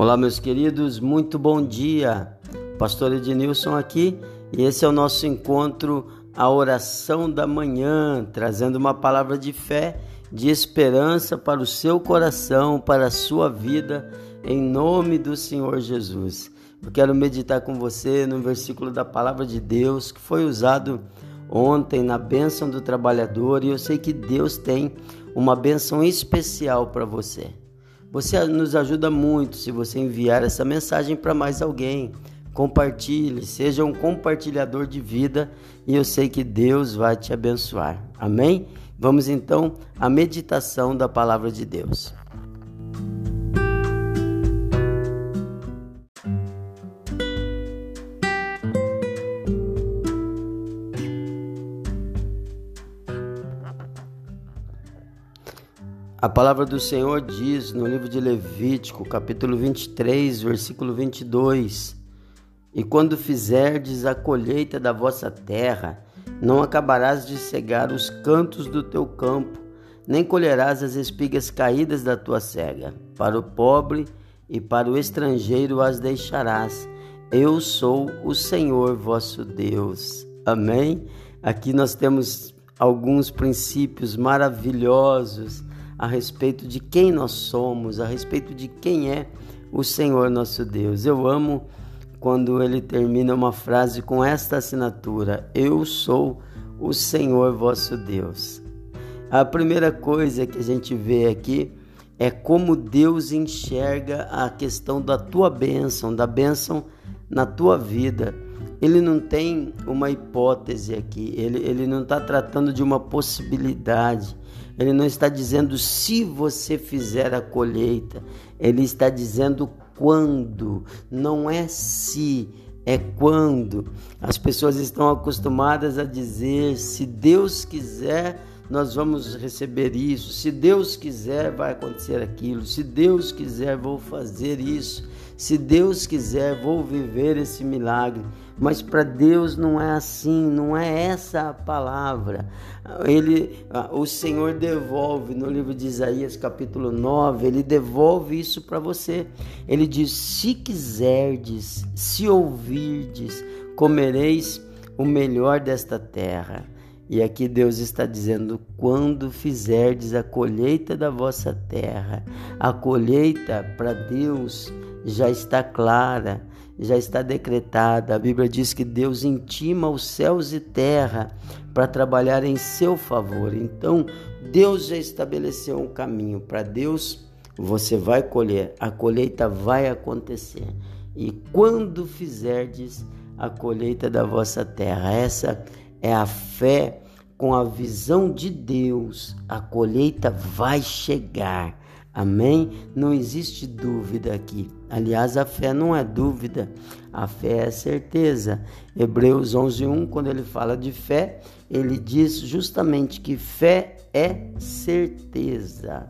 Olá, meus queridos, muito bom dia. Pastor Ednilson aqui e esse é o nosso encontro, a oração da manhã, trazendo uma palavra de fé, de esperança para o seu coração, para a sua vida, em nome do Senhor Jesus. Eu quero meditar com você no versículo da palavra de Deus que foi usado ontem na bênção do trabalhador e eu sei que Deus tem uma bênção especial para você. Você nos ajuda muito se você enviar essa mensagem para mais alguém. Compartilhe, seja um compartilhador de vida e eu sei que Deus vai te abençoar. Amém? Vamos então à meditação da palavra de Deus. A palavra do Senhor diz no livro de Levítico, capítulo 23, versículo 22: E quando fizerdes a colheita da vossa terra, não acabarás de cegar os cantos do teu campo, nem colherás as espigas caídas da tua cega. Para o pobre e para o estrangeiro as deixarás. Eu sou o Senhor vosso Deus. Amém? Aqui nós temos alguns princípios maravilhosos a respeito de quem nós somos, a respeito de quem é o Senhor nosso Deus. Eu amo quando ele termina uma frase com esta assinatura: Eu sou o Senhor vosso Deus. A primeira coisa que a gente vê aqui é como Deus enxerga a questão da tua bênção, da bênção na tua vida. Ele não tem uma hipótese aqui, ele, ele não está tratando de uma possibilidade, ele não está dizendo se você fizer a colheita, ele está dizendo quando, não é se, é quando. As pessoas estão acostumadas a dizer: se Deus quiser, nós vamos receber isso. Se Deus quiser, vai acontecer aquilo. Se Deus quiser, vou fazer isso. Se Deus quiser, vou viver esse milagre. Mas para Deus não é assim, não é essa a palavra. Ele, o Senhor devolve no livro de Isaías, capítulo 9, ele devolve isso para você. Ele diz: "Se quiserdes, se ouvirdes, comereis o melhor desta terra." E aqui Deus está dizendo: quando fizerdes a colheita da vossa terra, a colheita para Deus já está clara, já está decretada. A Bíblia diz que Deus intima os céus e terra para trabalhar em seu favor. Então, Deus já estabeleceu um caminho. Para Deus, você vai colher, a colheita vai acontecer. E quando fizerdes a colheita da vossa terra, essa é a fé com a visão de Deus, a colheita vai chegar. Amém? Não existe dúvida aqui. Aliás, a fé não é dúvida, a fé é certeza. Hebreus 11:1, quando ele fala de fé, ele diz justamente que fé é certeza.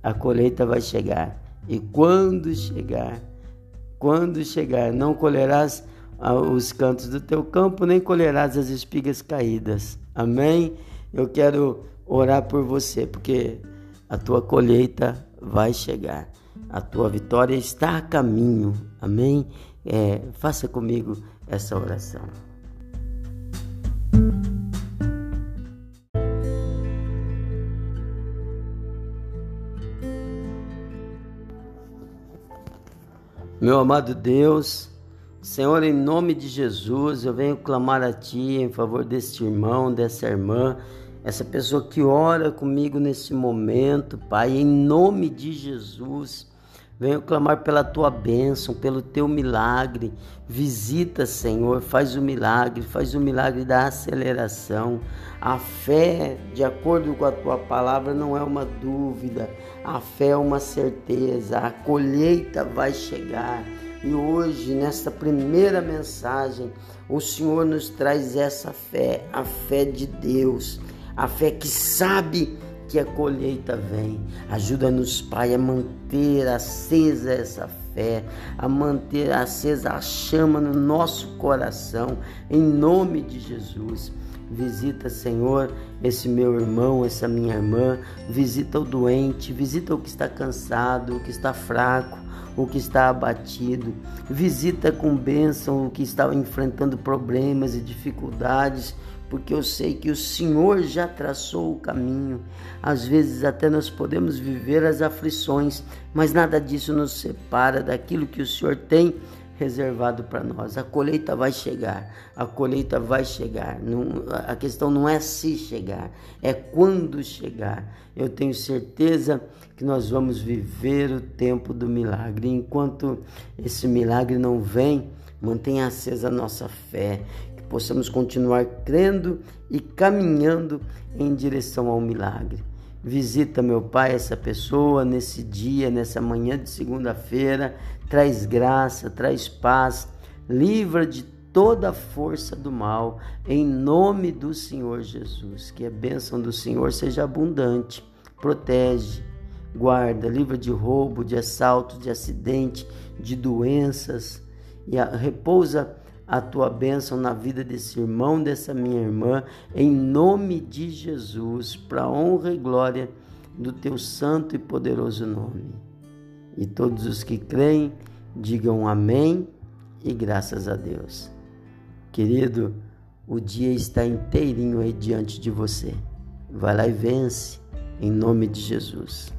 A colheita vai chegar. E quando chegar, quando chegar, não colherás os cantos do teu campo, nem colherás as espigas caídas. Amém? Eu quero orar por você, porque a tua colheita vai chegar. A tua vitória está a caminho. Amém? É, faça comigo essa oração. Meu amado Deus, Senhor, em nome de Jesus, eu venho clamar a Ti em favor deste irmão, dessa irmã essa pessoa que ora comigo nesse momento, Pai, em nome de Jesus. Venho clamar pela tua bênção, pelo teu milagre. Visita, Senhor, faz o milagre, faz o milagre da aceleração. A fé, de acordo com a tua palavra, não é uma dúvida, a fé é uma certeza. A colheita vai chegar. E hoje, nesta primeira mensagem, o Senhor nos traz essa fé, a fé de Deus a fé que sabe que a colheita vem. Ajuda-nos, Pai, a manter acesa essa fé, a manter acesa a chama no nosso coração, em nome de Jesus. Visita, Senhor, esse meu irmão, essa minha irmã. Visita o doente, visita o que está cansado, o que está fraco, o que está abatido. Visita com bênção o que está enfrentando problemas e dificuldades porque eu sei que o Senhor já traçou o caminho. Às vezes até nós podemos viver as aflições, mas nada disso nos separa daquilo que o Senhor tem reservado para nós. A colheita vai chegar, a colheita vai chegar. Não, a questão não é se chegar, é quando chegar. Eu tenho certeza que nós vamos viver o tempo do milagre. Enquanto esse milagre não vem, mantenha acesa a nossa fé, possamos continuar crendo e caminhando em direção ao milagre. Visita, meu Pai, essa pessoa nesse dia, nessa manhã de segunda-feira. Traz graça, traz paz, livra de toda a força do mal, em nome do Senhor Jesus. Que a bênção do Senhor seja abundante. Protege, guarda, livra de roubo, de assalto, de acidente, de doenças. E a, repousa a tua bênção na vida desse irmão, dessa minha irmã, em nome de Jesus, para honra e glória do teu santo e poderoso nome. E todos os que creem, digam amém e graças a Deus. Querido, o dia está inteirinho aí diante de você. Vai lá e vence, em nome de Jesus.